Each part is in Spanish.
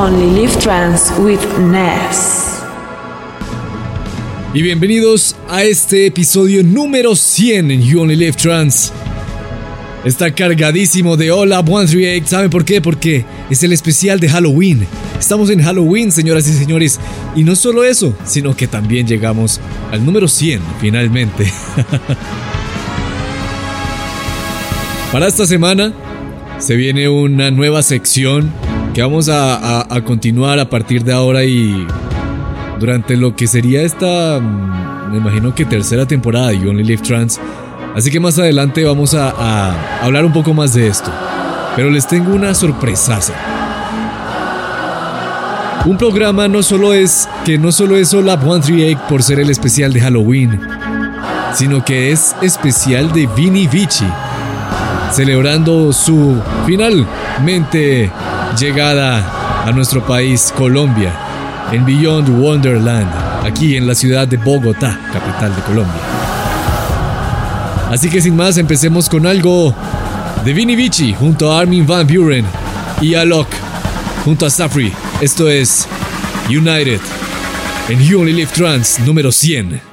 Only Live Trans with Ness. Y bienvenidos a este episodio número 100 en You Only Live Trans. Está cargadísimo de Hola 138. ¿Saben por qué? Porque es el especial de Halloween. Estamos en Halloween, señoras y señores. Y no solo eso, sino que también llegamos al número 100, finalmente. Para esta semana se viene una nueva sección que vamos a, continuar a partir de ahora y durante lo que sería esta, mm, me imagino que tercera temporada de You Only Live Trans. Así que más adelante vamos a, a hablar un poco más de esto. Pero les tengo una sorpresaza. Un programa no solo es que no solo es Hola 138 por ser el especial de Halloween, sino que es especial de Vini Vici celebrando su finalmente llegada a nuestro país, Colombia, en Beyond Wonderland, aquí en la ciudad de Bogotá, capital de Colombia. Así que sin más, empecemos con algo de Vinny Vici junto a Armin Van Buren y Alok junto a Safri. Esto es United en You Only Live Trans número 100.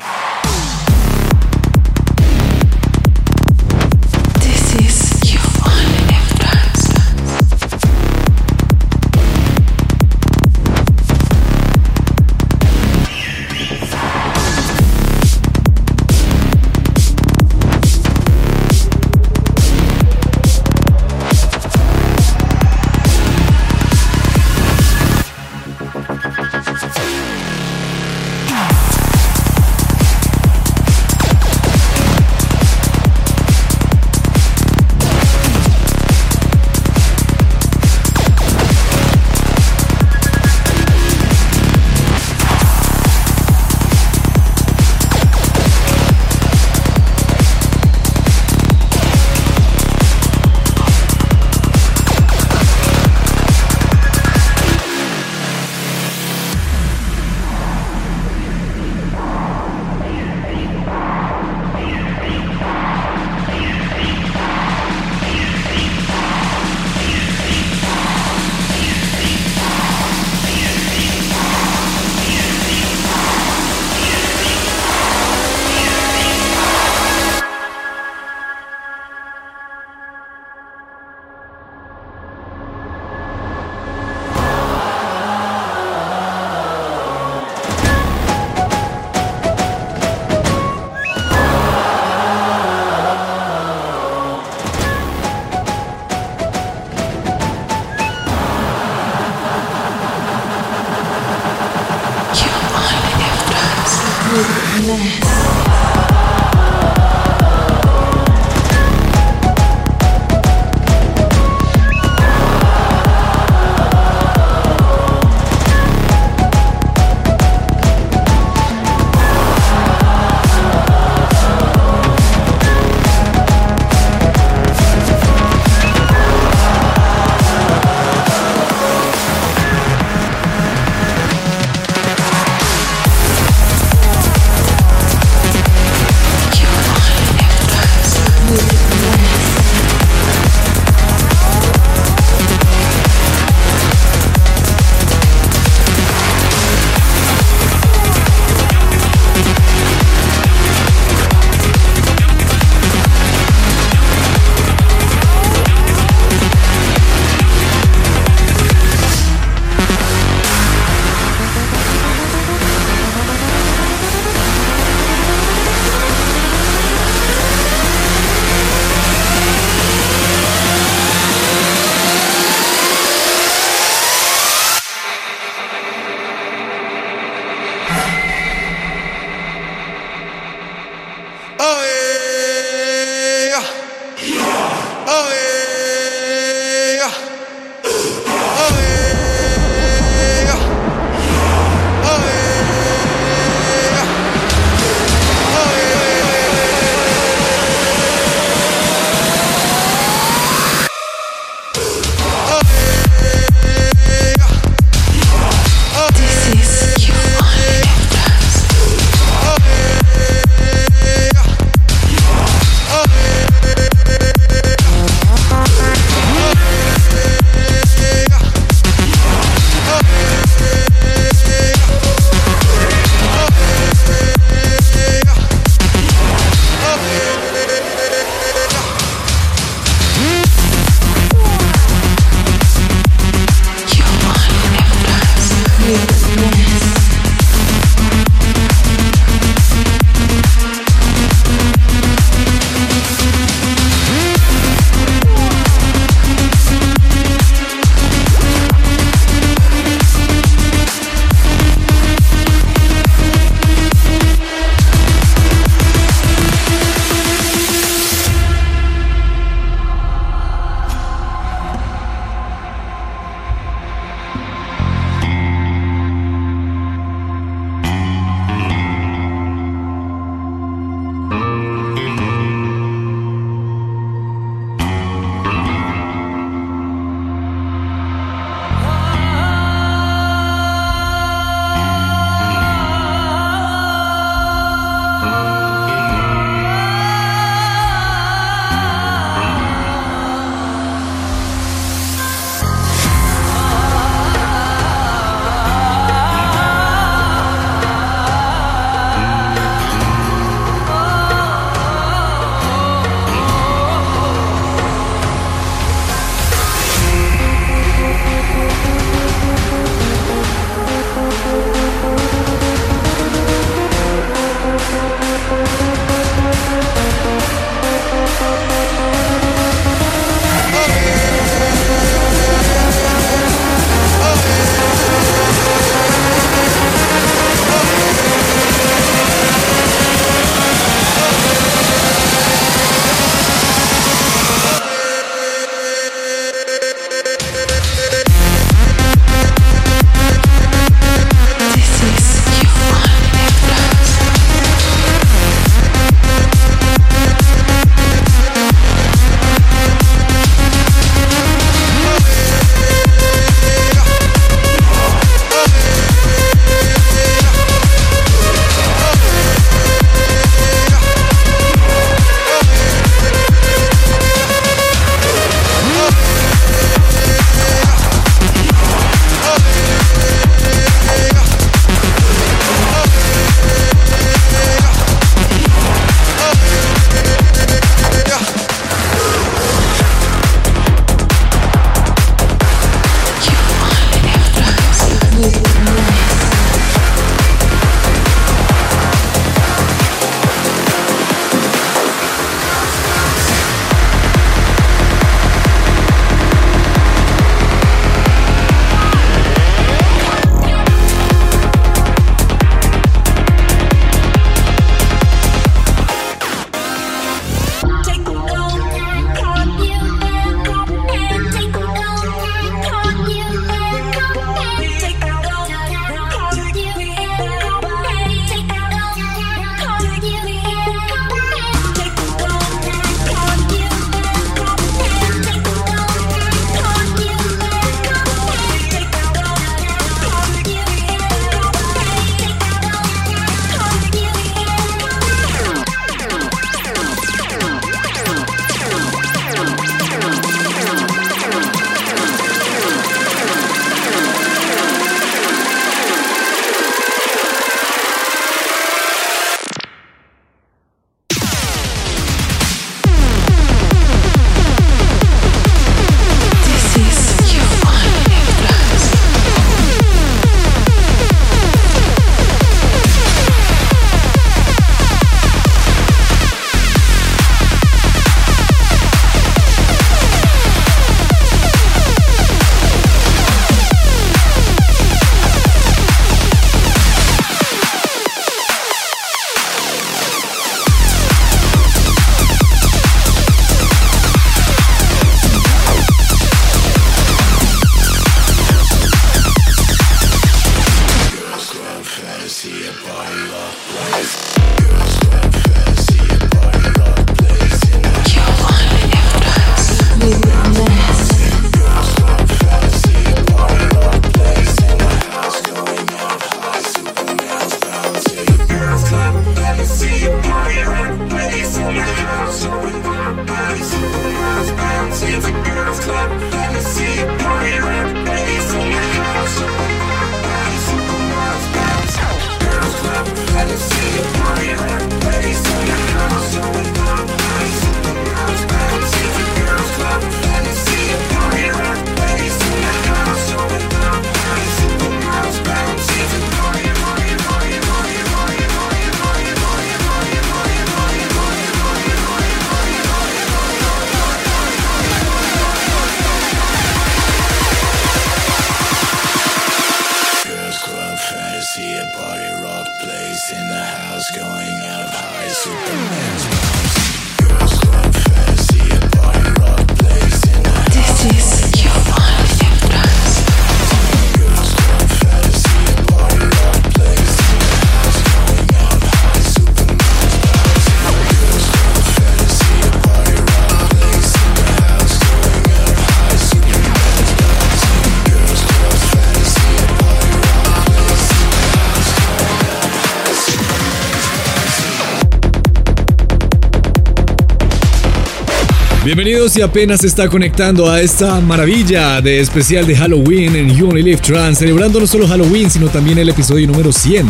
Bienvenidos si apenas está conectando a esta maravilla de especial de Halloween en You Only Live Trans, celebrando no solo Halloween, sino también el episodio número 100.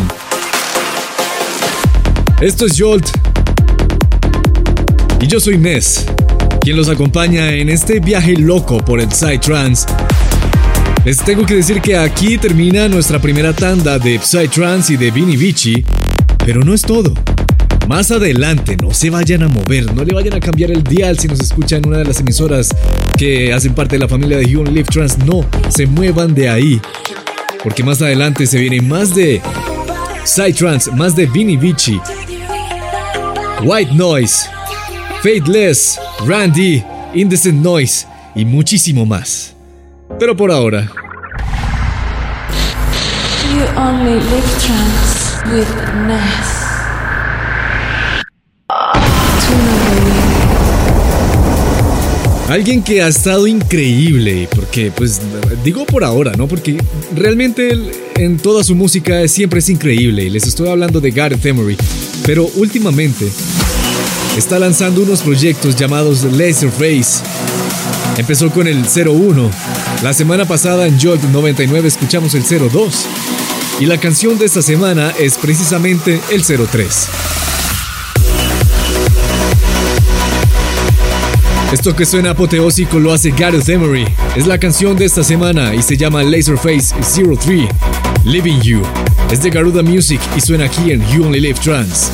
Esto es Jolt. Y yo soy Ness, quien los acompaña en este viaje loco por el Psytrance. Les tengo que decir que aquí termina nuestra primera tanda de Psytrance y de Vini Vici, pero no es todo. Más adelante, no se vayan a mover, no le vayan a cambiar el dial si nos escuchan una de las emisoras que hacen parte de la familia de Human Live Trans. No, se muevan de ahí. Porque más adelante se viene más de Psytrance, más de Vinny Vici, White Noise, Fateless, Randy, Indecent Noise y muchísimo más. Pero por ahora. You only live trans with Ness. Alguien que ha estado increíble, porque pues digo por ahora, ¿no? Porque realmente él, en toda su música siempre es increíble. Les estoy hablando de Gareth Emery, pero últimamente está lanzando unos proyectos llamados Laser Face. Empezó con el 01. La semana pasada en Jolt 99 escuchamos el 02. Y la canción de esta semana es precisamente el 03. Esto que suena apoteósico lo hace Gareth Emery. Es la canción de esta semana y se llama Laserface 03, Living You. Es de Garuda Music y suena aquí en You Only Live Trans.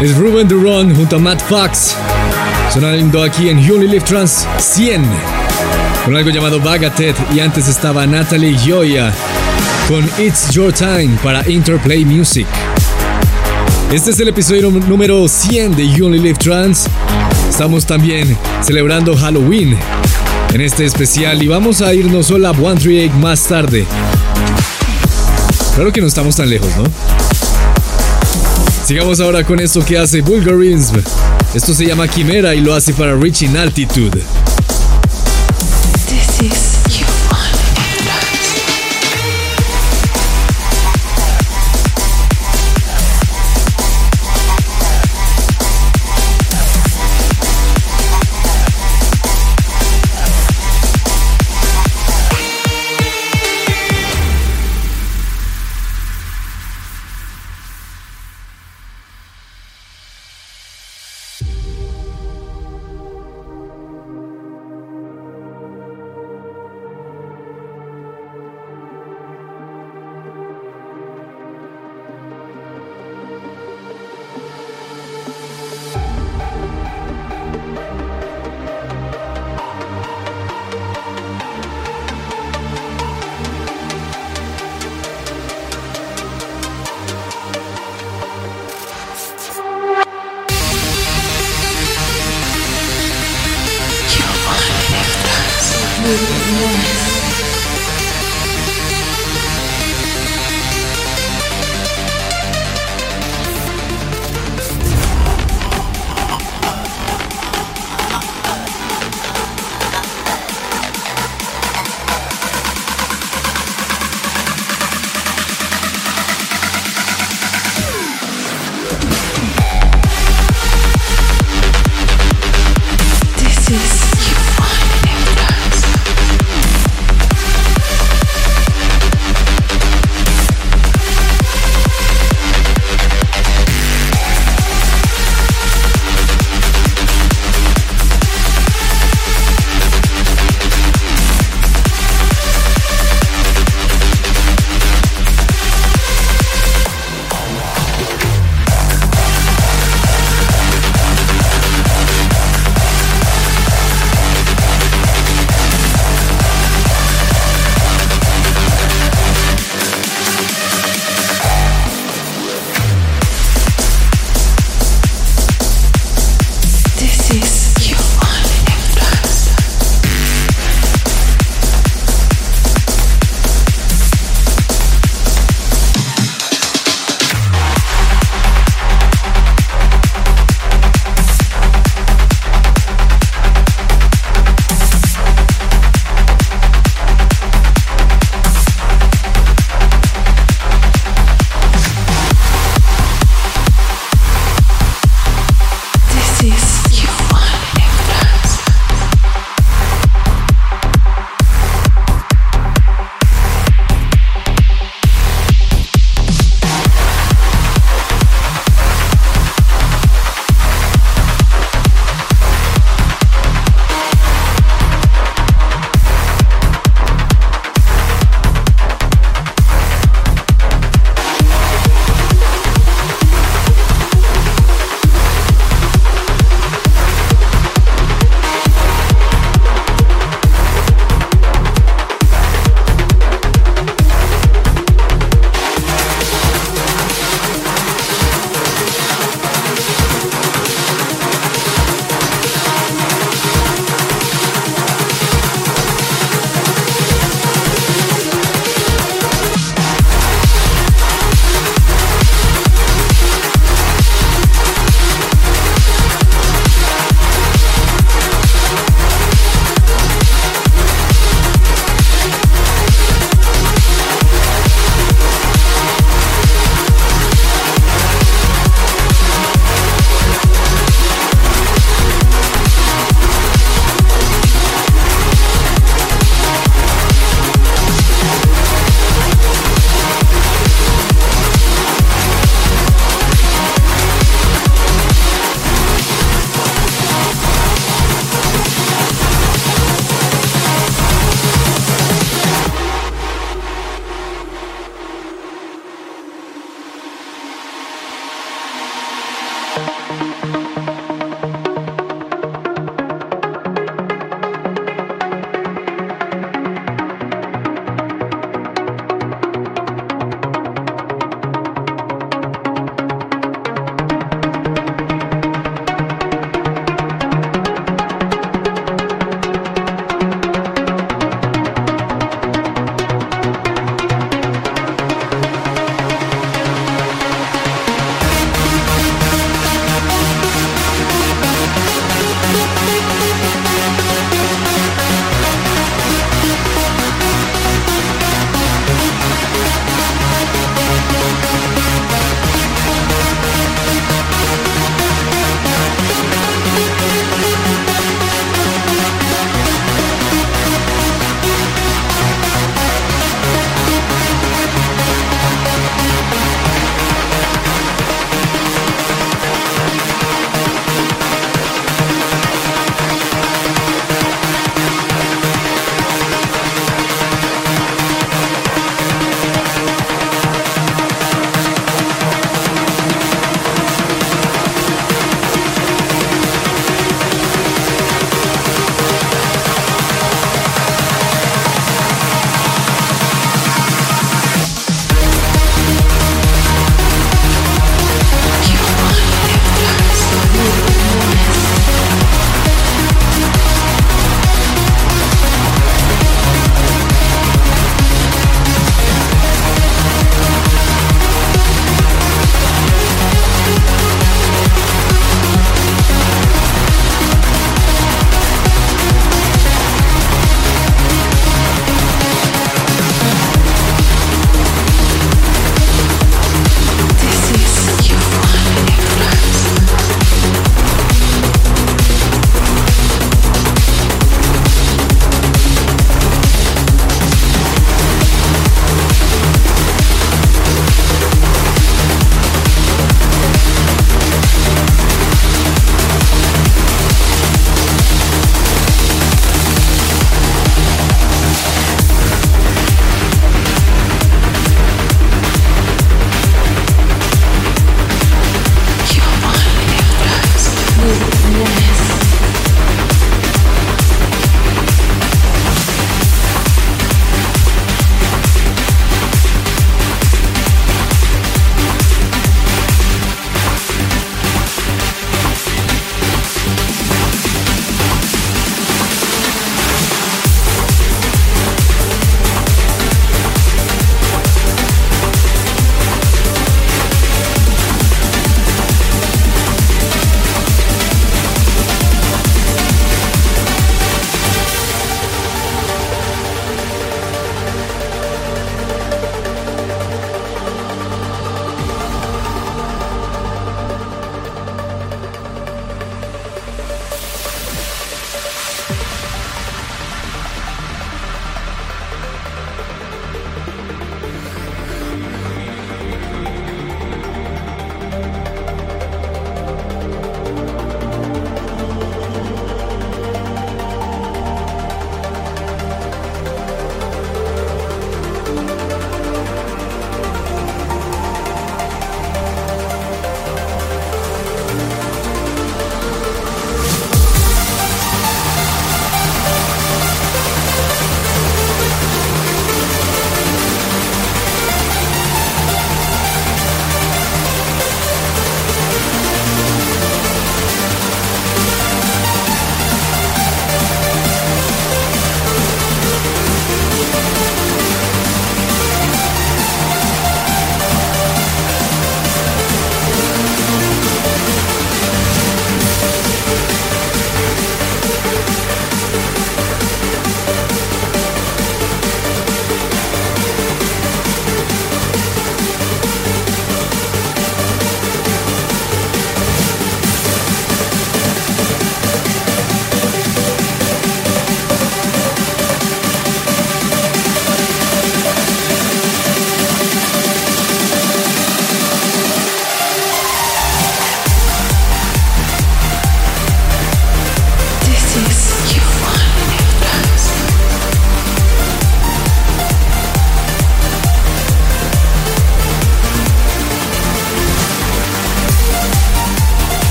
Es Ruben Duron junto a Matt Fox. Sonando aquí en Only Live Trans 100 con algo llamado Bagatette y antes estaba Natalie Gioia con It's Your Time para Interplay Music. Este es el episodio número 100 de Only Live Trans. Estamos también celebrando Halloween en este especial y vamos a irnos a One Tree más tarde. Claro que no estamos tan lejos, ¿no? Sigamos ahora con esto que hace Bulgarism. Esto se llama Quimera y lo hace para Reaching Altitude.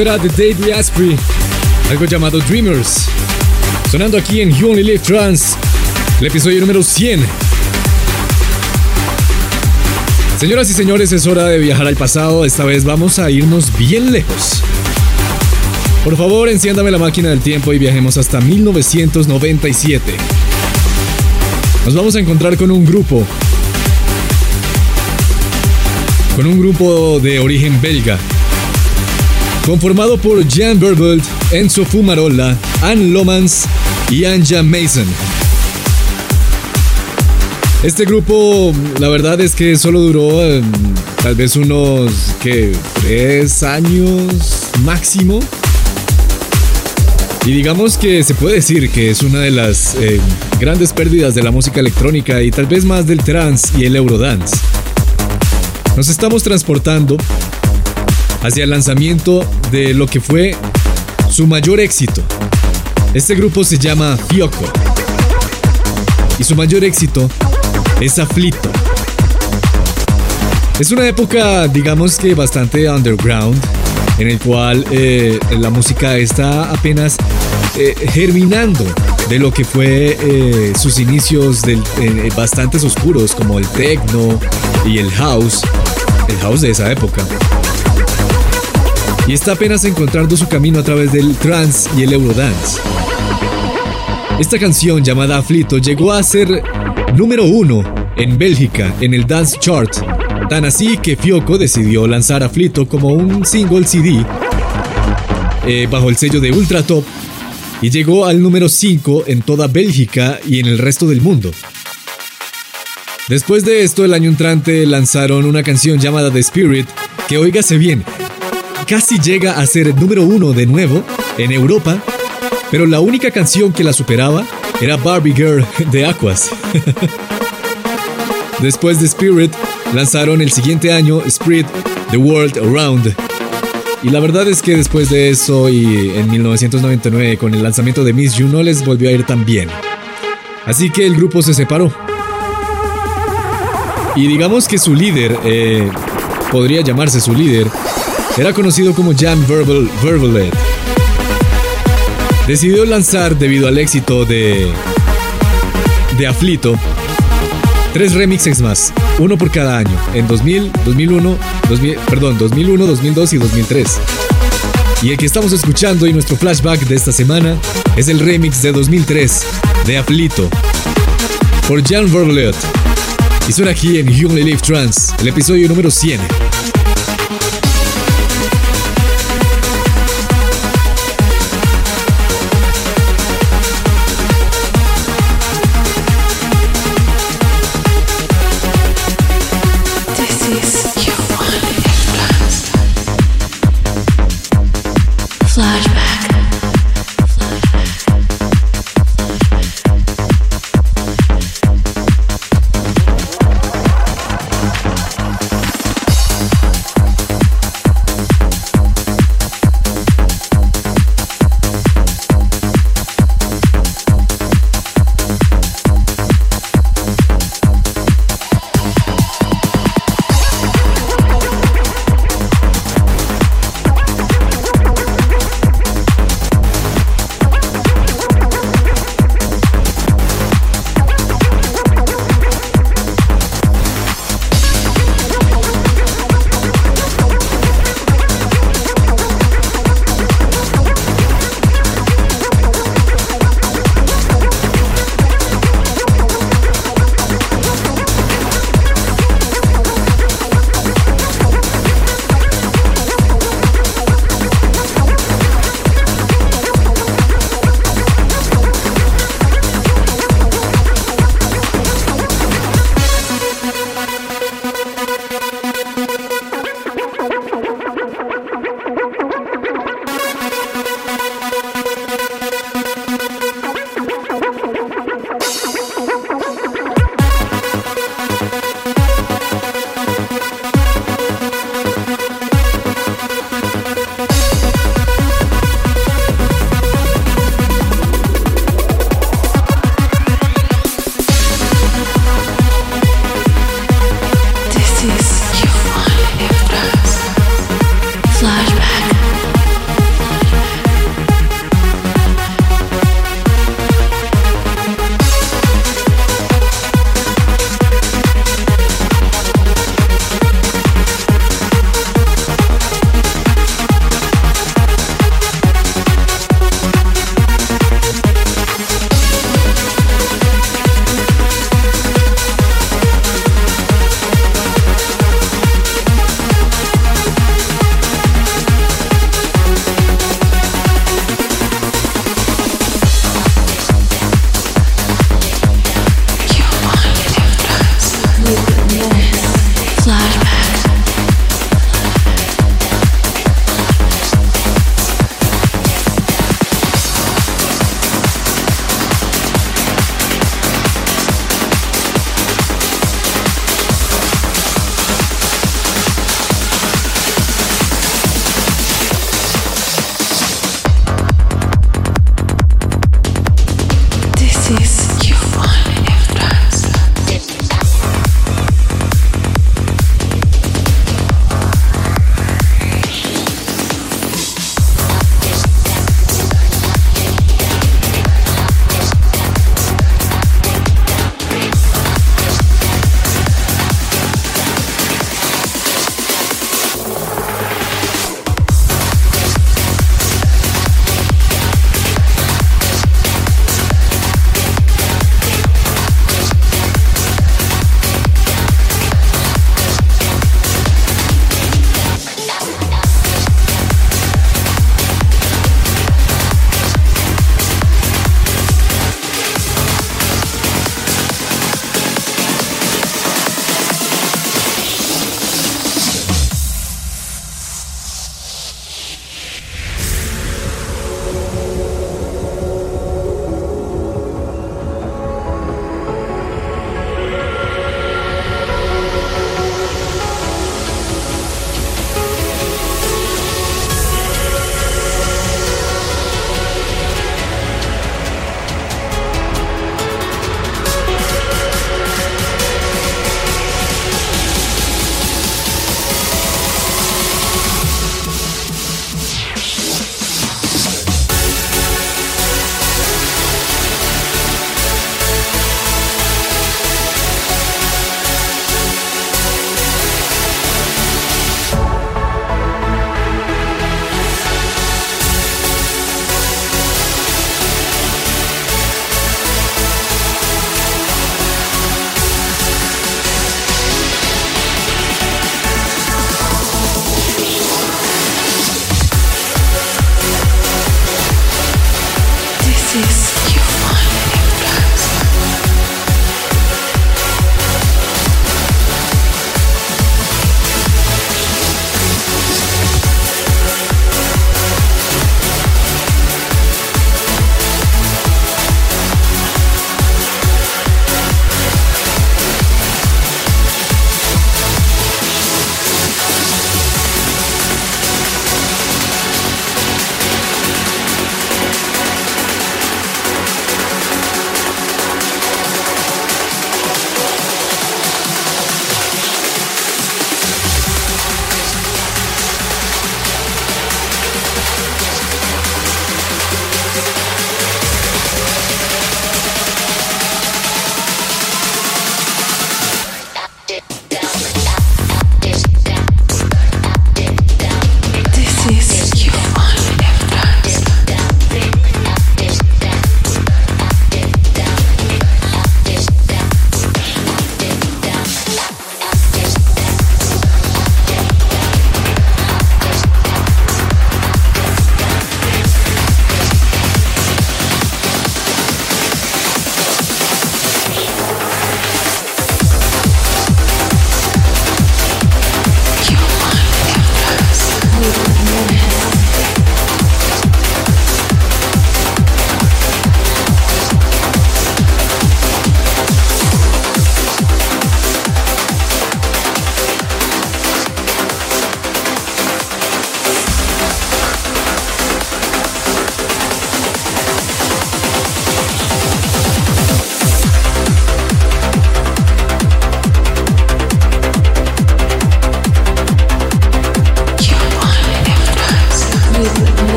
Era The Daily Asprey, algo llamado Dreamers. Sonando aquí en You Only Live Trans, el episodio número 100. Señoras y señores, es hora de viajar al pasado. Esta vez vamos a irnos bien lejos. Por favor, enciéndame la máquina del tiempo y viajemos hasta 1997. Nos vamos a encontrar con un grupo. Con un grupo de origen belga conformado por Jan Berbelt, Enzo Fumarola, Anne Lomans y Anja Mason. Este grupo, la verdad es que solo duró em, tal vez unos, ¿qué? Tres años máximo. Y digamos que se puede decir que es una de las em, grandes pérdidas de la música electrónica y tal vez más del trance y el eurodance. Nos estamos transportando hacia el lanzamiento de lo que fue su mayor éxito. Este grupo se llama Fioco. Y su mayor éxito es Aflito. Es una época, digamos que bastante underground, en el cual eh, la música está apenas eh, germinando de lo que fue eh, sus inicios del, bastantes oscuros, como el techno y el house, el house de esa época y está apenas encontrando su camino a través del trance y el eurodance. Esta canción llamada Aflito llegó a ser número uno en Bélgica en el Dance Chart, tan así que Fioco decidió lanzar Aflito como un single CD eh, bajo el sello de Ultra Top y llegó al número 5 en toda Bélgica y en el resto del mundo. Después de esto, el año entrante lanzaron una canción llamada The Spirit, que oígase bien, casi llega a ser número uno de nuevo en Europa, pero la única canción que la superaba era Barbie Girl de Aquas. Después de Spirit, lanzaron el siguiente año Spirit The World Around. Y la verdad es que después de eso y en 1999 con el lanzamiento de Miss You no les volvió a ir tan bien. Así que el grupo se separó. Y digamos que su líder, eh, podría llamarse su líder, era conocido como Jan Verbal, Verbalet. Decidió lanzar, debido al éxito de, de Aflito, tres remixes más, uno por cada año, en 2000, 2001, 2000, perdón, 2001, 2002 y 2003. Y el que estamos escuchando y nuestro flashback de esta semana es el remix de 2003 de Aflito por Jan Verbalet. Y suena aquí en Only Live Trans, el episodio número 100.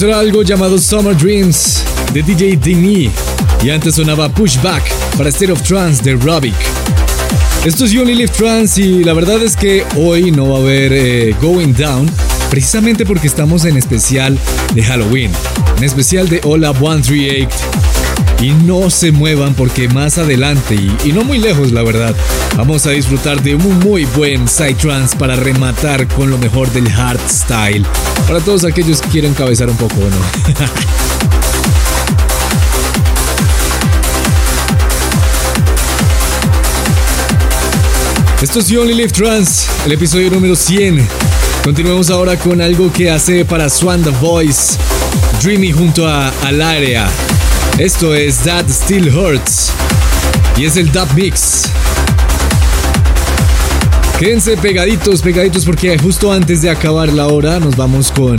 Eso era algo llamado Summer Dreams de DJ Dini y antes sonaba Pushback para State of Trance de Robic. Esto es Only Live Trance y la verdad es que hoy no va a haber eh, Going Down precisamente porque estamos en especial de Halloween, en especial de Hola 138. Y no se muevan porque más adelante y, no muy lejos la verdad, vamos a disfrutar de un muy buen side trance para rematar con lo mejor del hardstyle. Para todos aquellos que quieren cabezar un poco, ¿no? Esto es You Only Live Trans, el episodio número 100. Continuemos ahora con algo que hace para Swan The Voice, Dreamy junto a Alaria. Esto es That Still Hurts y es el Dub Mix. Quédense pegaditos, pegaditos porque justo antes de acabar la hora nos vamos con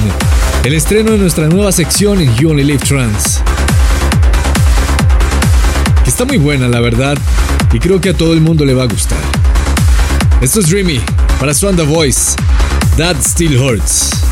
el estreno de nuestra nueva sección en You Only Live Trans. Que está muy buena la verdad y creo que a todo el mundo le va a gustar. Esto es Dreamy para Swan The Voice. That Still Hurts.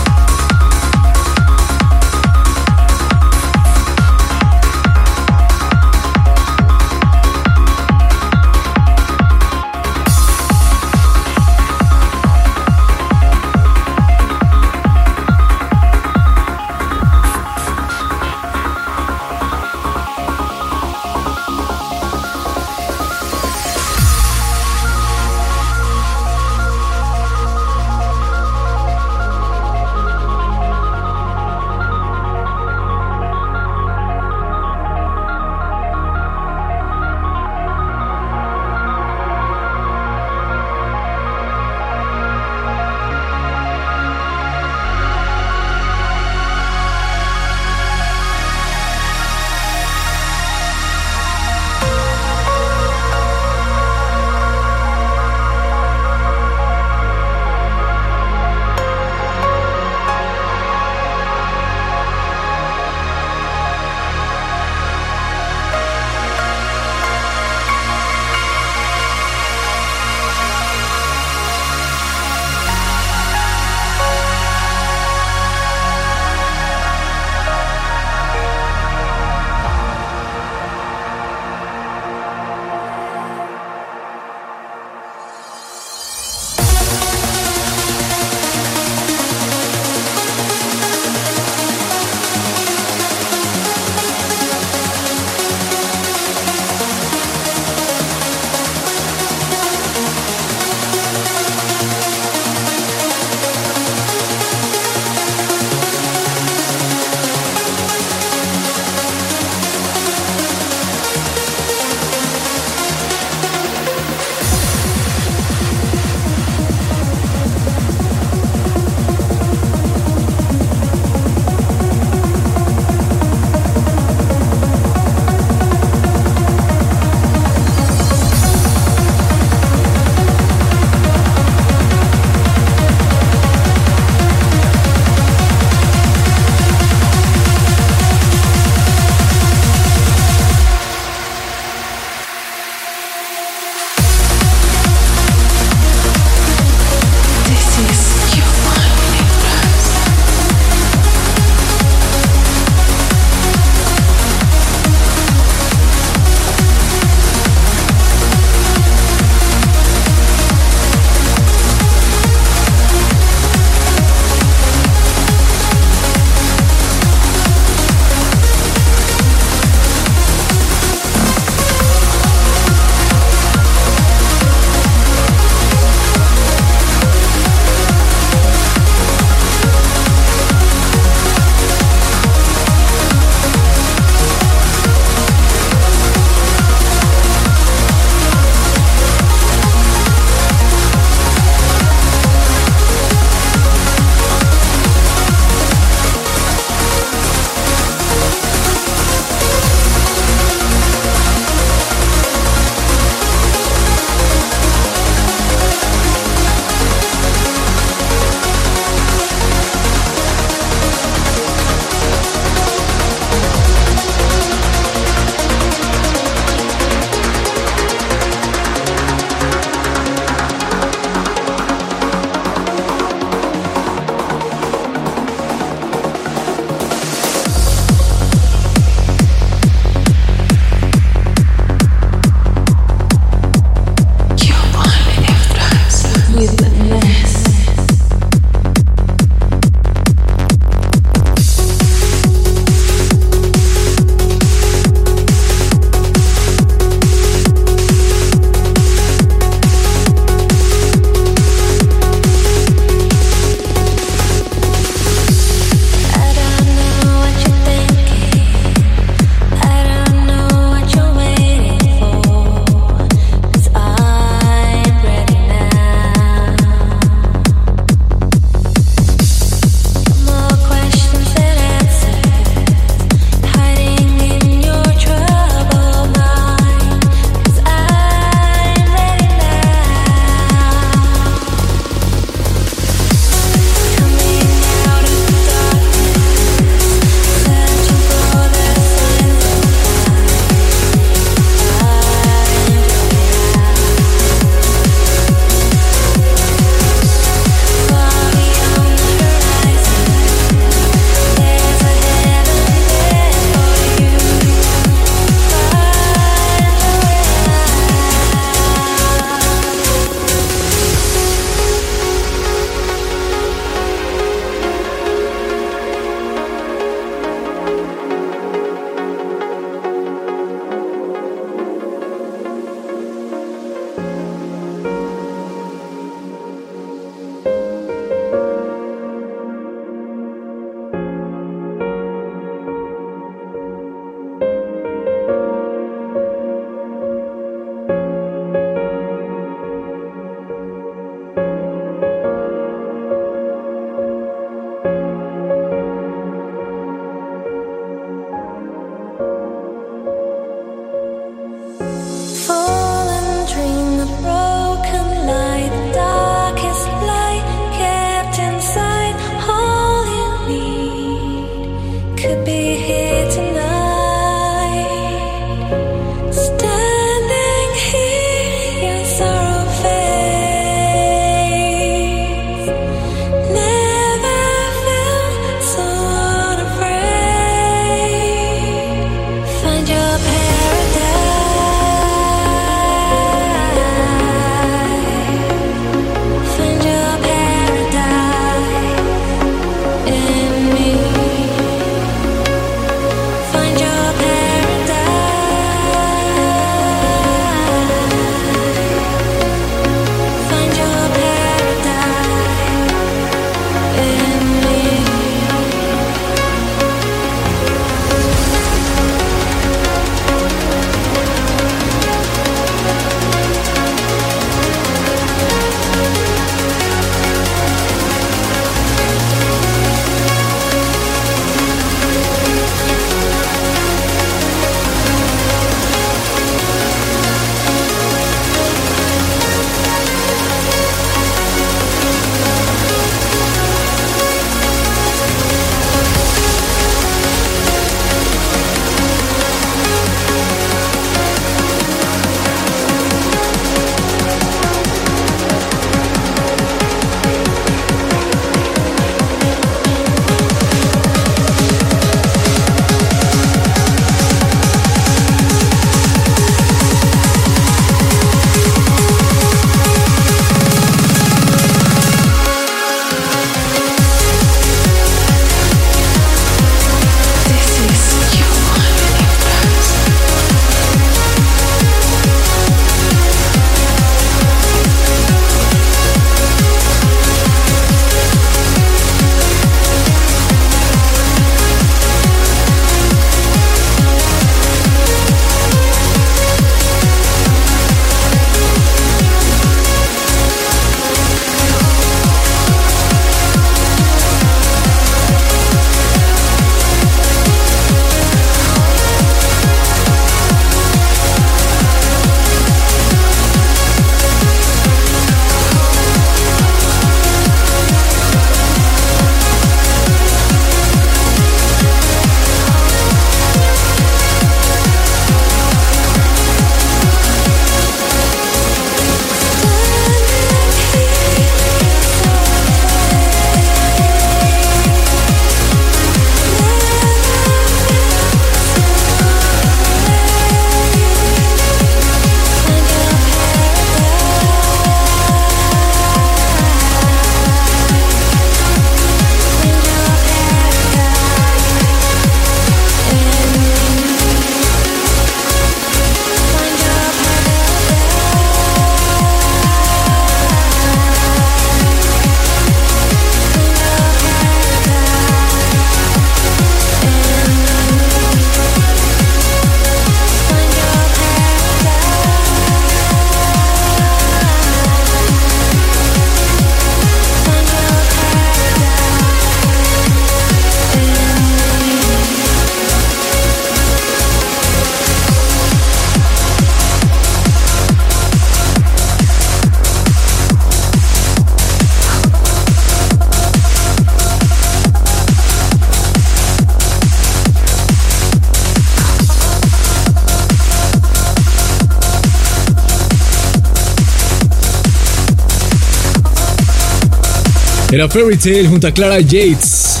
Era Fairy Tale junto a Clara Yates.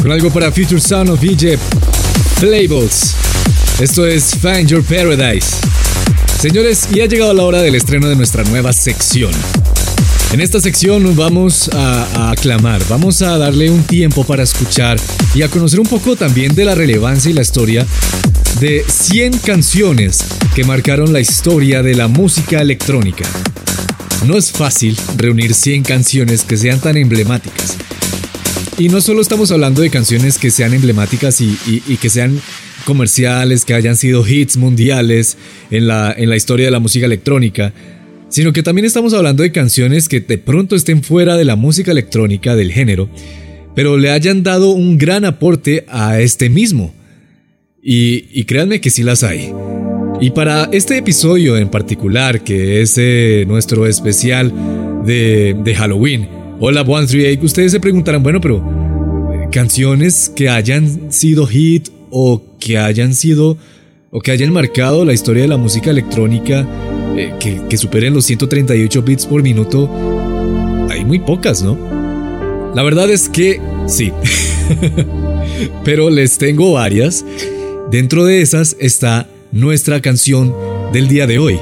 Con algo para Future Sound of Egypt. Labels. Esto es Find Your Paradise. Señores, y ha llegado la hora del estreno de nuestra nueva sección. En esta sección vamos a, a, aclamar, vamos a darle un tiempo para escuchar y a conocer un poco también de la relevancia y la historia de 100 canciones que marcaron la historia de la música electrónica. No es fácil reunir 100 canciones que sean tan emblemáticas. Y no solo estamos hablando de canciones que sean emblemáticas y, que sean comerciales, que hayan sido hits mundiales en la, en la historia de la música electrónica, sino que también estamos hablando de canciones que de pronto estén fuera de la música electrónica del género, pero le hayan dado un gran aporte a este mismo. Y, y créanme que sí las hay. Y para este episodio en particular, que es eh, nuestro especial de, de Halloween, Hola 138, ustedes se preguntarán, bueno, pero eh, canciones que hayan sido hit o que hayan sido o que hayan marcado la historia de la música electrónica eh, que, que superen los 138 bits por minuto, hay muy pocas, ¿no? La verdad es que sí. Pero les tengo varias. Dentro de esas está nuestra canción del día de hoy.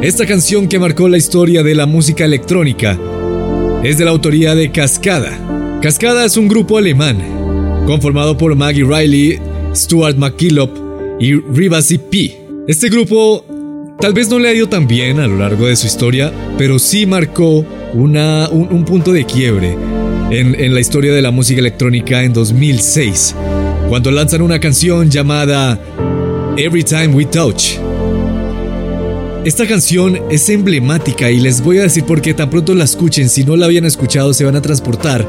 Esta canción que marcó la historia de la música electrónica es de la autoría de Cascada. Cascada es un grupo alemán conformado por Maggie Riley, Stuart McKillop y Rivasi P. Este grupo tal vez no le ha ido tan bien a lo largo de su historia, pero sí marcó una, un, punto de quiebre en, en la historia de la música electrónica en 2006, cuando lanzan una canción llamada Every Time We Touch. Esta canción es emblemática y les voy a decir por qué tan pronto la escuchen, si no la habían escuchado se van a transportar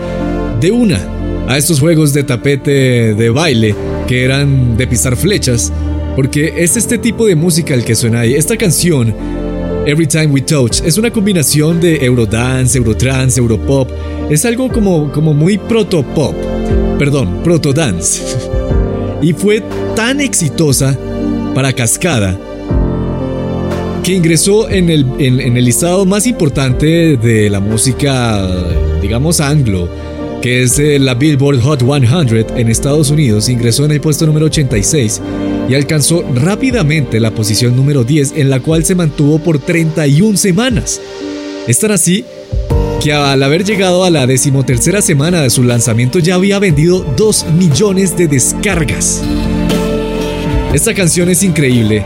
de una a estos juegos de tapete de baile que eran de pisar flechas, porque es este tipo de música el que suena ahí. Esta canción, Every Time We Touch, es una combinación de Eurodance, Eurotrance, Europop, es algo como, como muy proto-pop, perdón, proto-dance. y fue tan exitosa para Cascada, que ingresó en el, listado más importante de la música, digamos, anglo, que es la Billboard Hot 100 en Estados Unidos, ingresó en el puesto número 86 y alcanzó rápidamente la posición número 10, en la cual se mantuvo por 31 semanas. Es tan así que al haber llegado a la decimotercera semana de su lanzamiento ya había vendido 2 millones de descargas. Esta canción es increíble.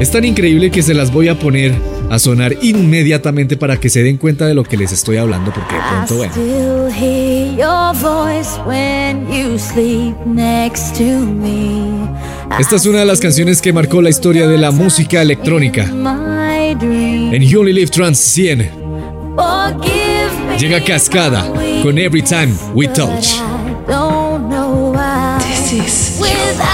Es tan increíble que se las voy a poner a sonar inmediatamente para que se den cuenta de lo que les estoy hablando porque de pronto bueno. Esta es una de las canciones que marcó la historia de la música electrónica. En You Only Live Trans 100 llega Cascada con Every Time We Touch. to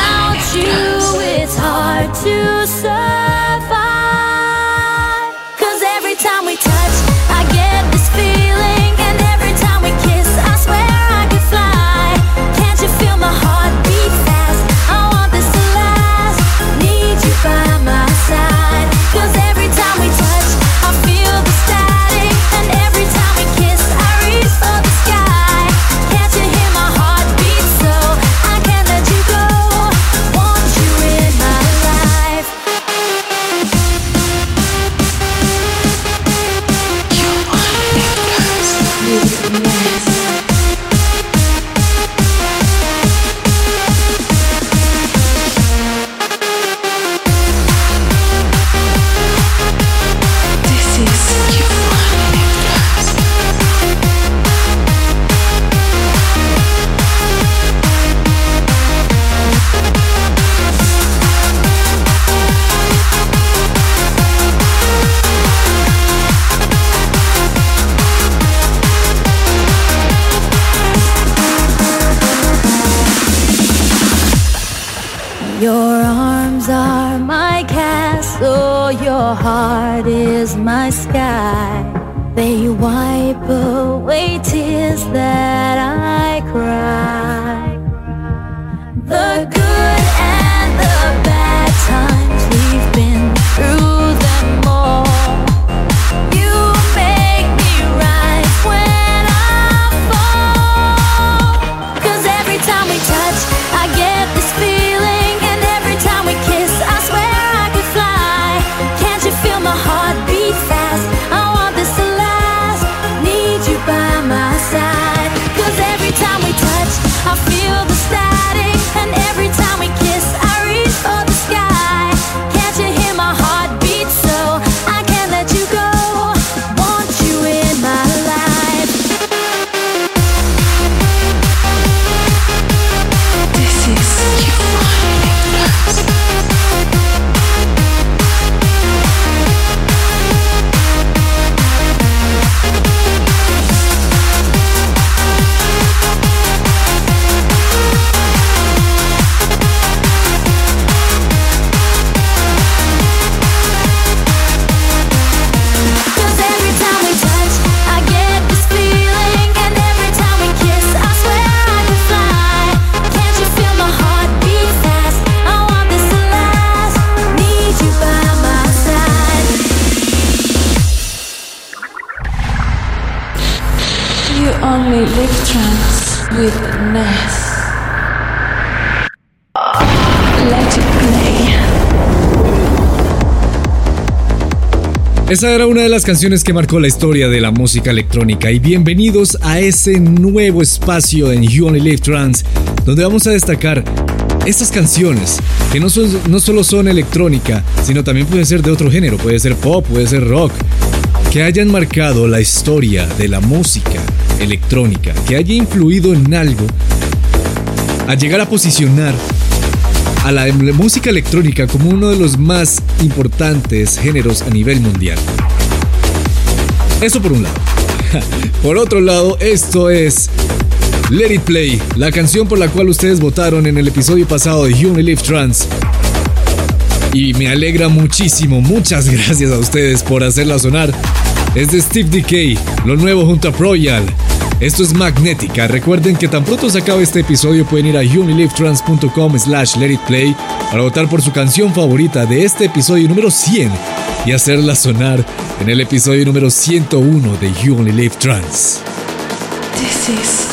Esa era una de las canciones que marcó la historia de la música electrónica. Y bienvenidos a ese nuevo espacio en You Only Live Trance donde vamos a destacar estas canciones que no, son, no solo son electrónica, sino también pueden ser de otro género, puede ser pop, puede ser rock, que hayan marcado la historia de la música electrónica, que haya influido en algo a llegar a posicionar a la música electrónica como uno de los más importantes géneros a nivel mundial. Eso por un lado. Por otro lado, esto es Let It Play, la canción por la cual ustedes votaron en el episodio pasado de You Live Trans. Y me alegra muchísimo, muchas gracias a ustedes por hacerla sonar. Es de Steve Decay, lo nuevo junto a Royal. Esto es Magnética. Recuerden que tan pronto se acabe este episodio pueden ir a unilivetrans.com slash let it play para votar por su canción favorita de este episodio número 100 y hacerla sonar en el episodio número 101 de You Only Live Trans. This is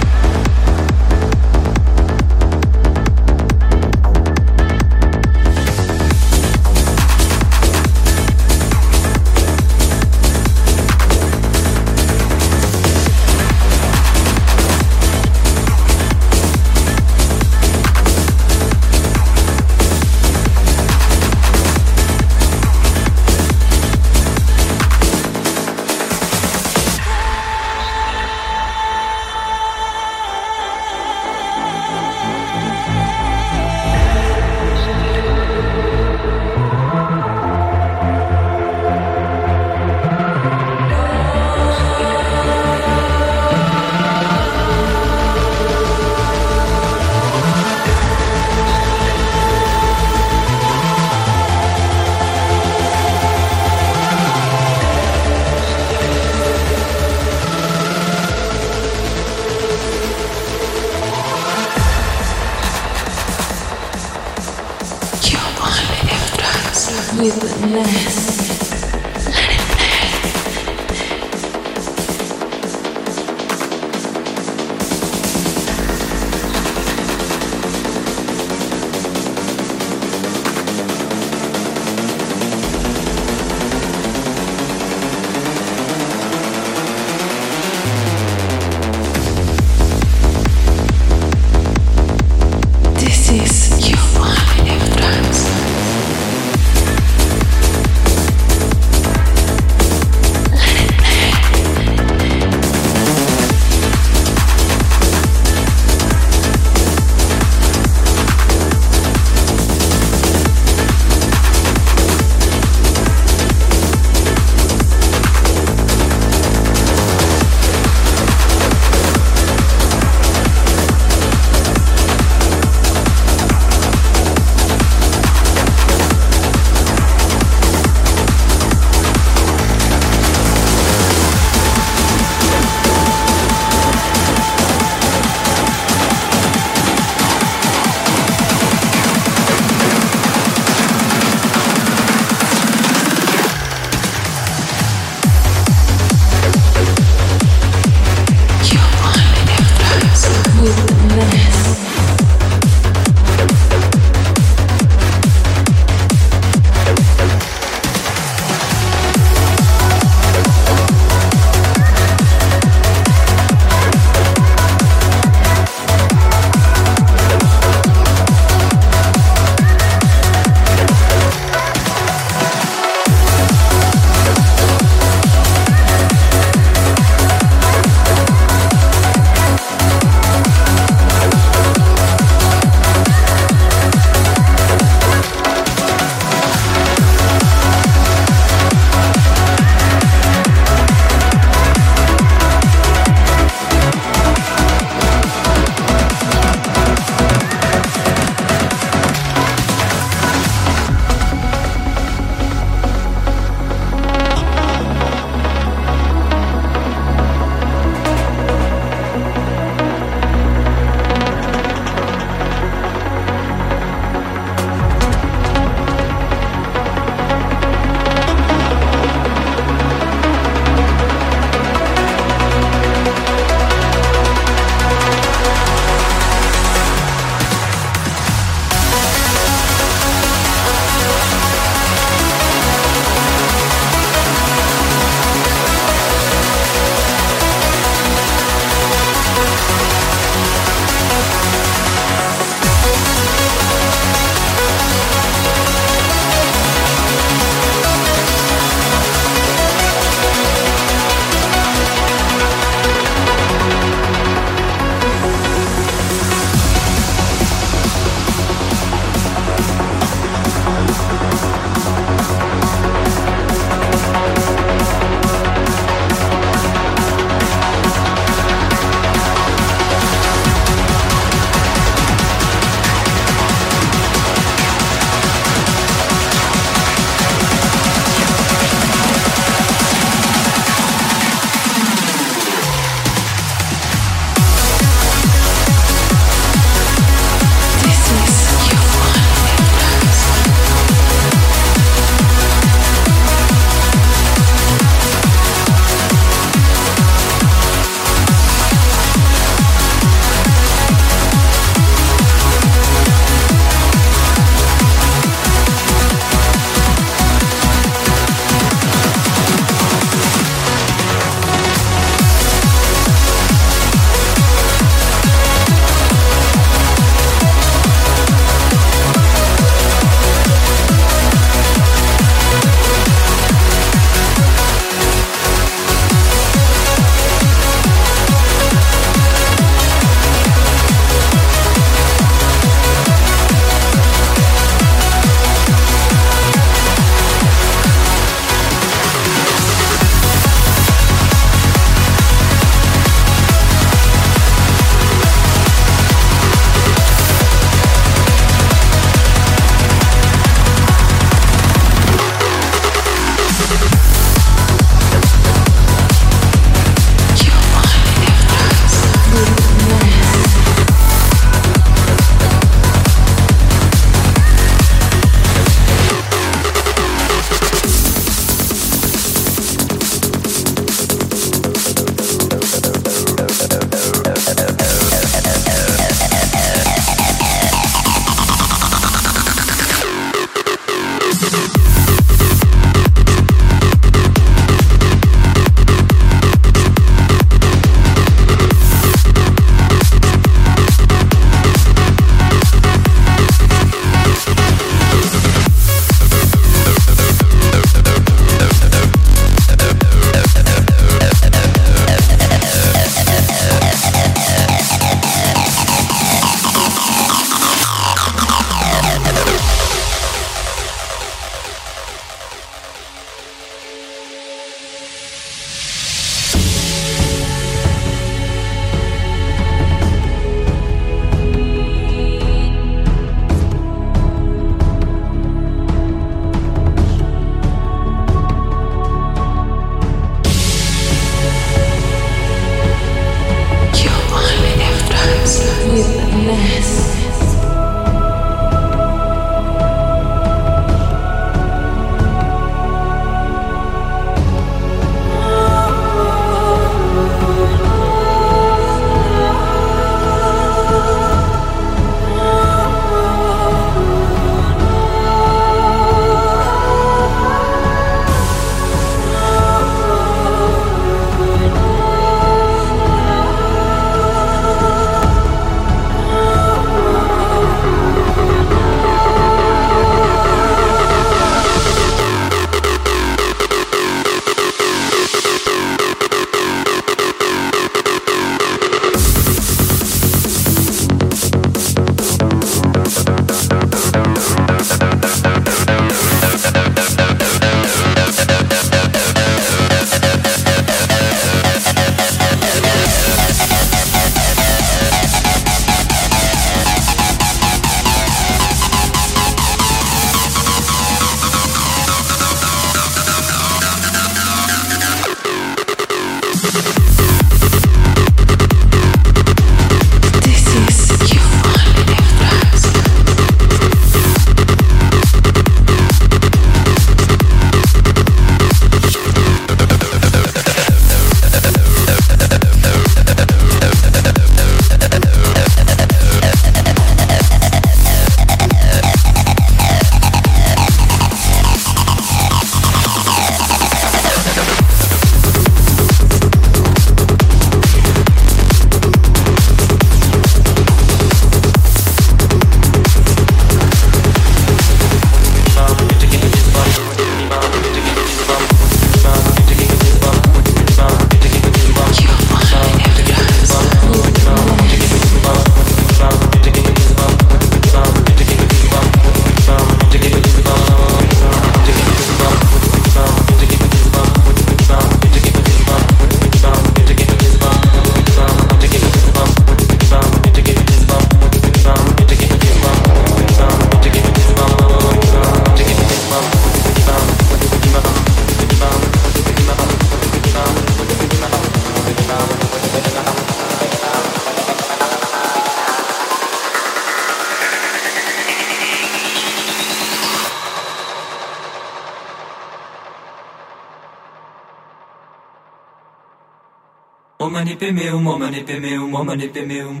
omanipemeum, omanipemeum, omanipemeum.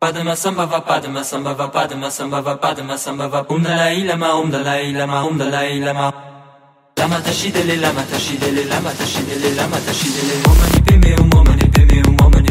Padma samba va padma samba va padma samba va padma samba va Om Dalai Lama Om Dalai Lama Om Dalai Lama. Lama tashidele Lama tashidele Lama tashidele Lama tashidele Om mani pe Om mani Om mani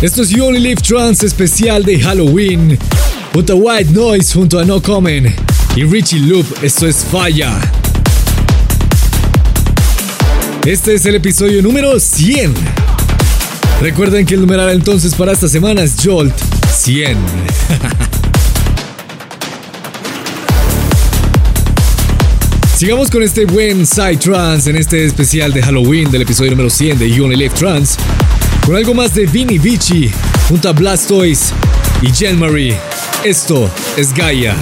Esto es You Only Live Trans especial de Halloween. Junto a White Noise junto a No Common y Richie Loop, esto es Falla. Este es el episodio número 100. Recuerden que el numeral entonces para esta semana es Jolt 100. Sigamos con este buen Side Trance en este especial de Halloween del episodio número 100 de You Only Live Trance. Con algo más de Vinny Vici junto a Blastoise y Jen Marie. Esto es Gaia.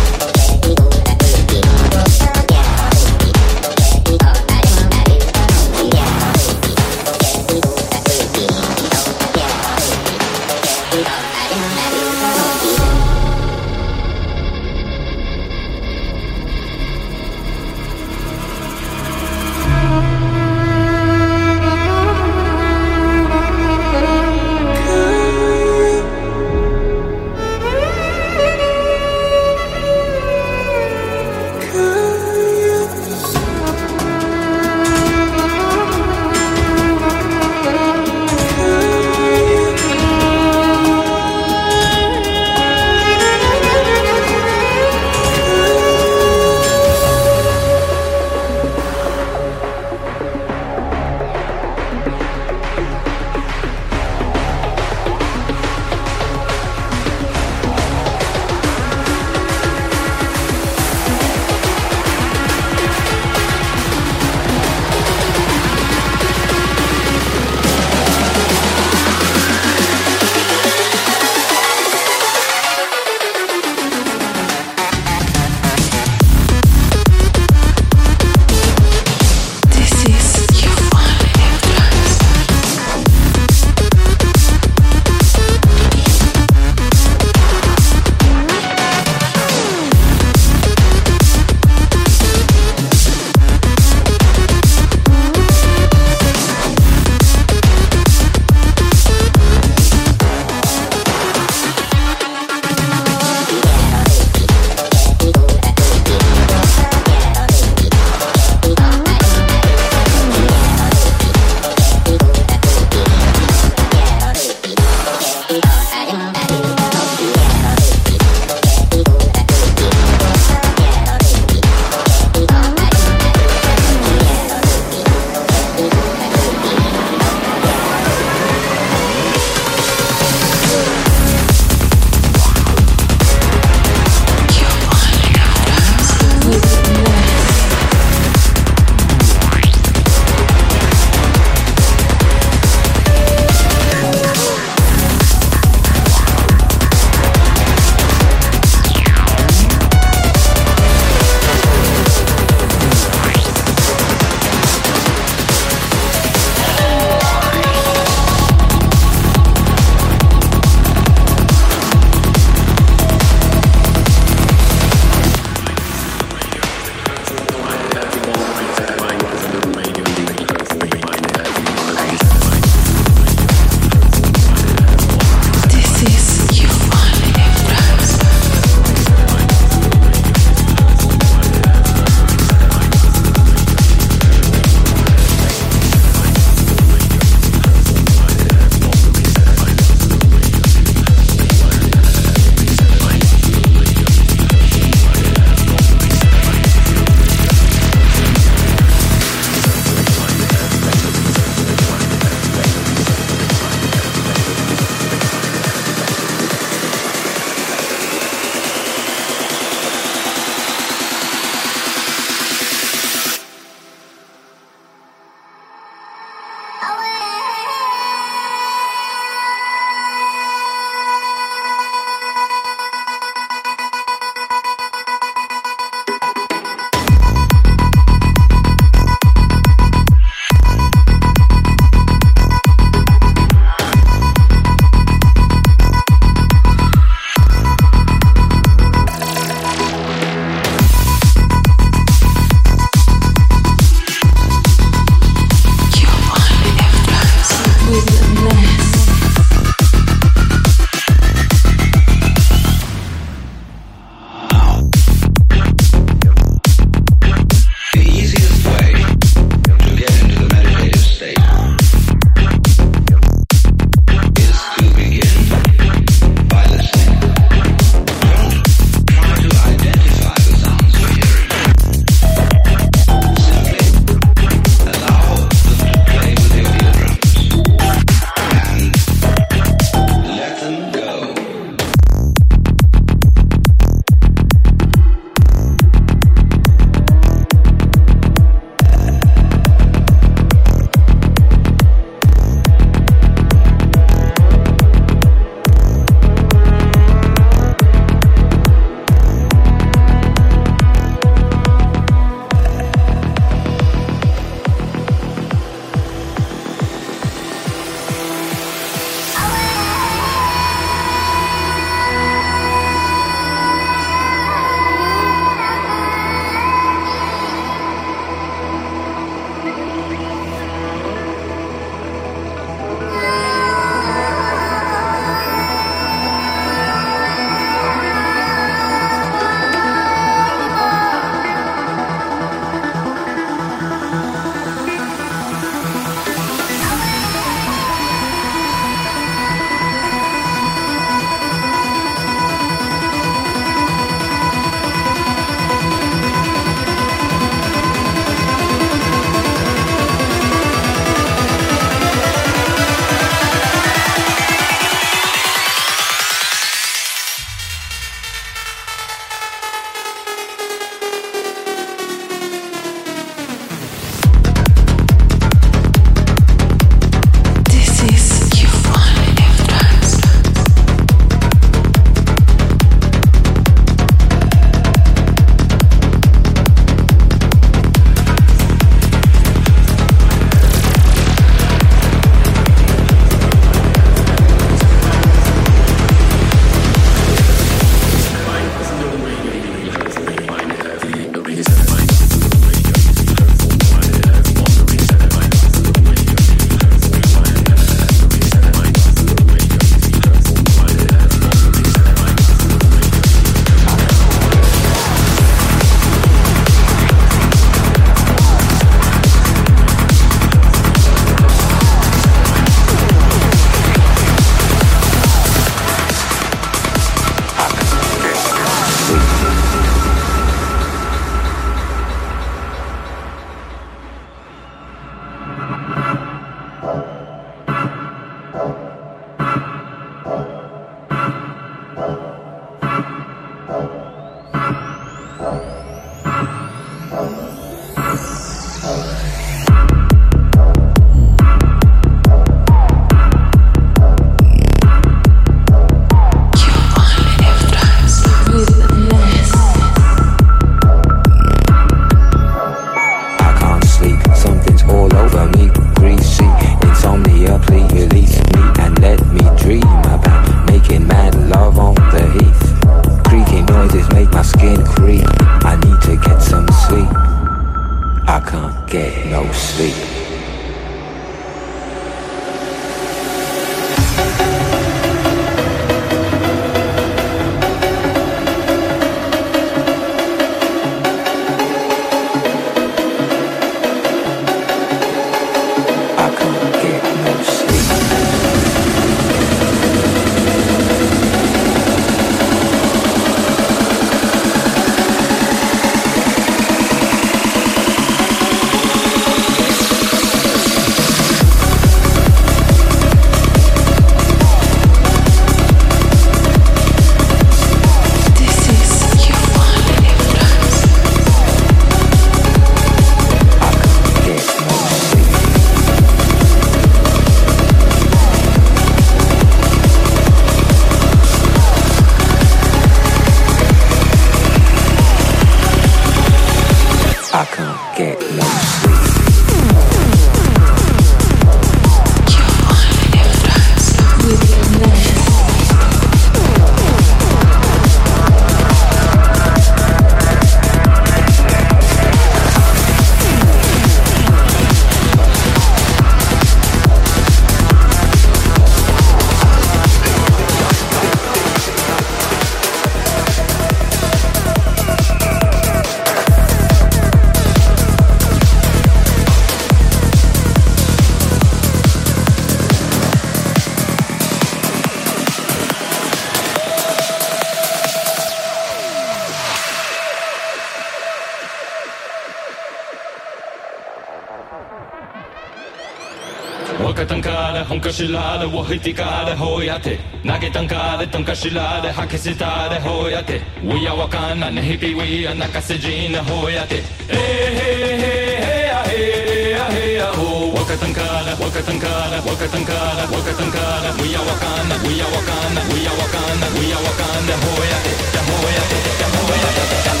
しらでわひてかでほやて投げたんかでとんかしらで吐きせたでほやて We are わかんなねひび We are 泣かせじなほやてえへへへやへやへやほわかたんかだわかたんかだわかたんかだわかたんかだ We are わかんな We are わかんな We are わかんな We are わかんなほやてやほやてやほやてやほやて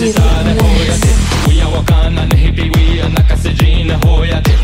Zidane, Zidane, Zidane, Zidane, Zidane, Zidane, the Zidane, Zidane,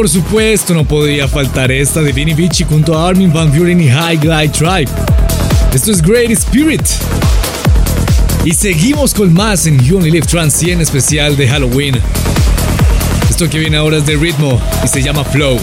por supuesto no podía faltar esta de Vinny Vici junto a Armin Van Buren y High Glide Tribe. Esto es Great Spirit. Y seguimos con más en You Trans 100 especial de Halloween. Esto que viene ahora es de ritmo y se llama Flow.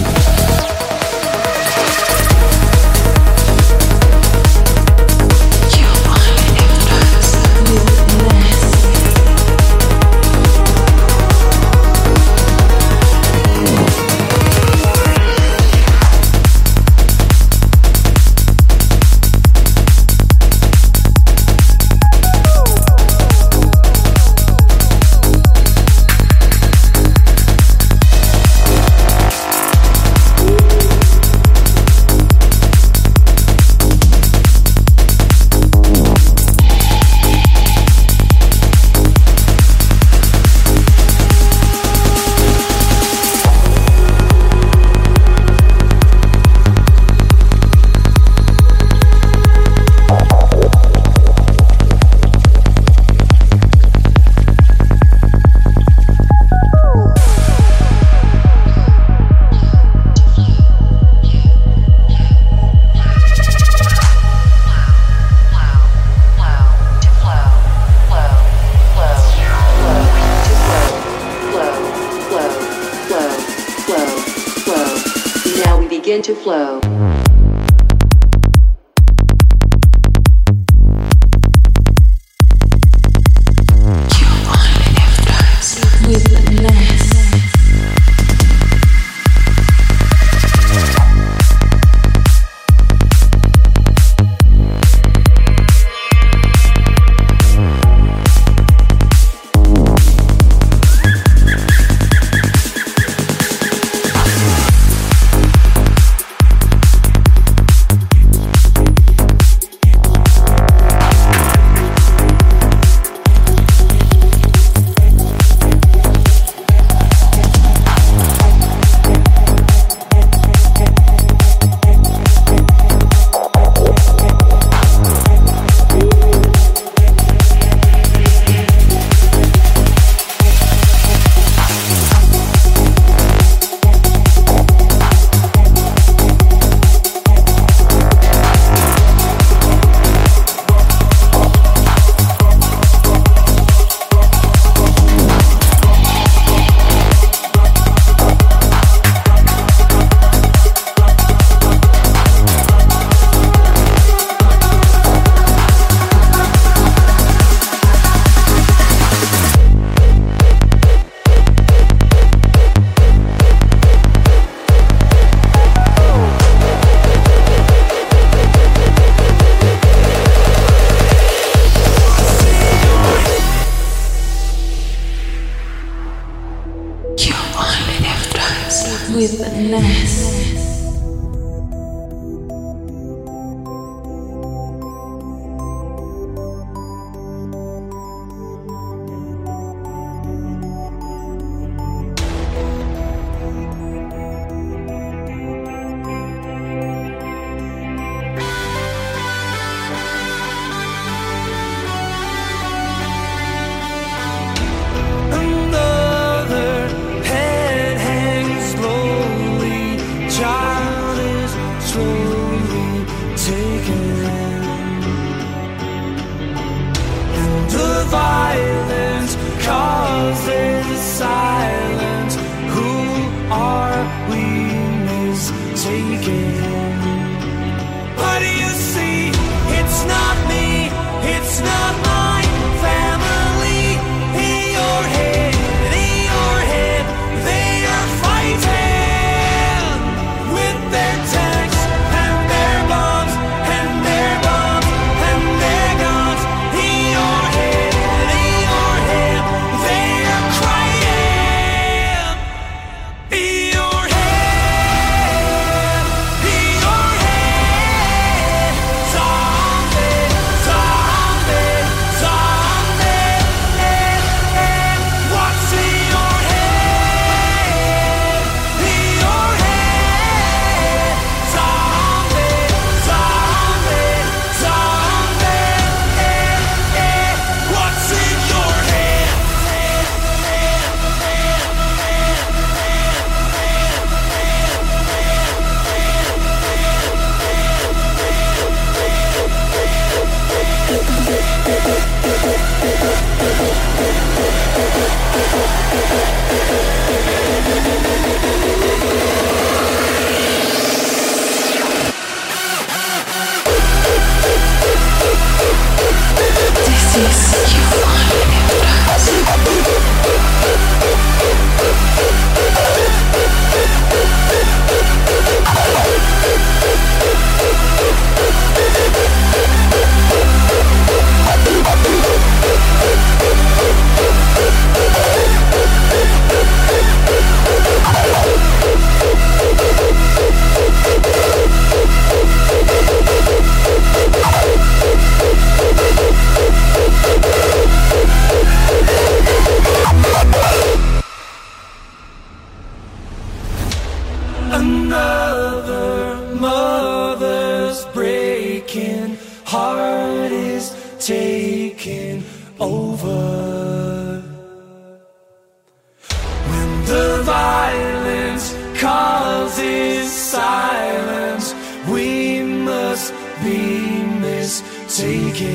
must be mistaken.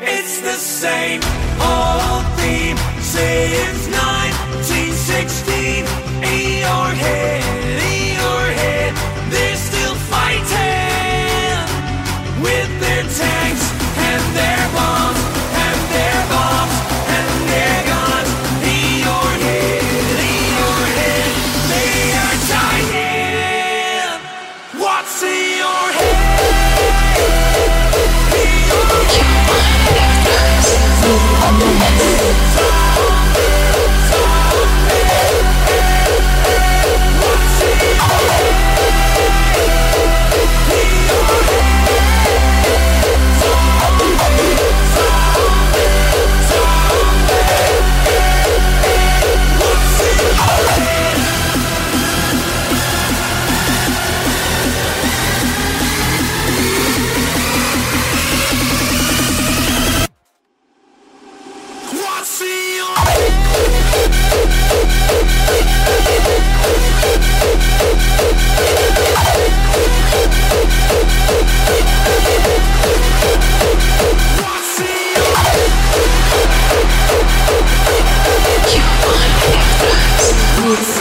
It's the same old theme since 1916. in your head, in your head, they're still fighting with their tanks and their bombs. Woo! It's.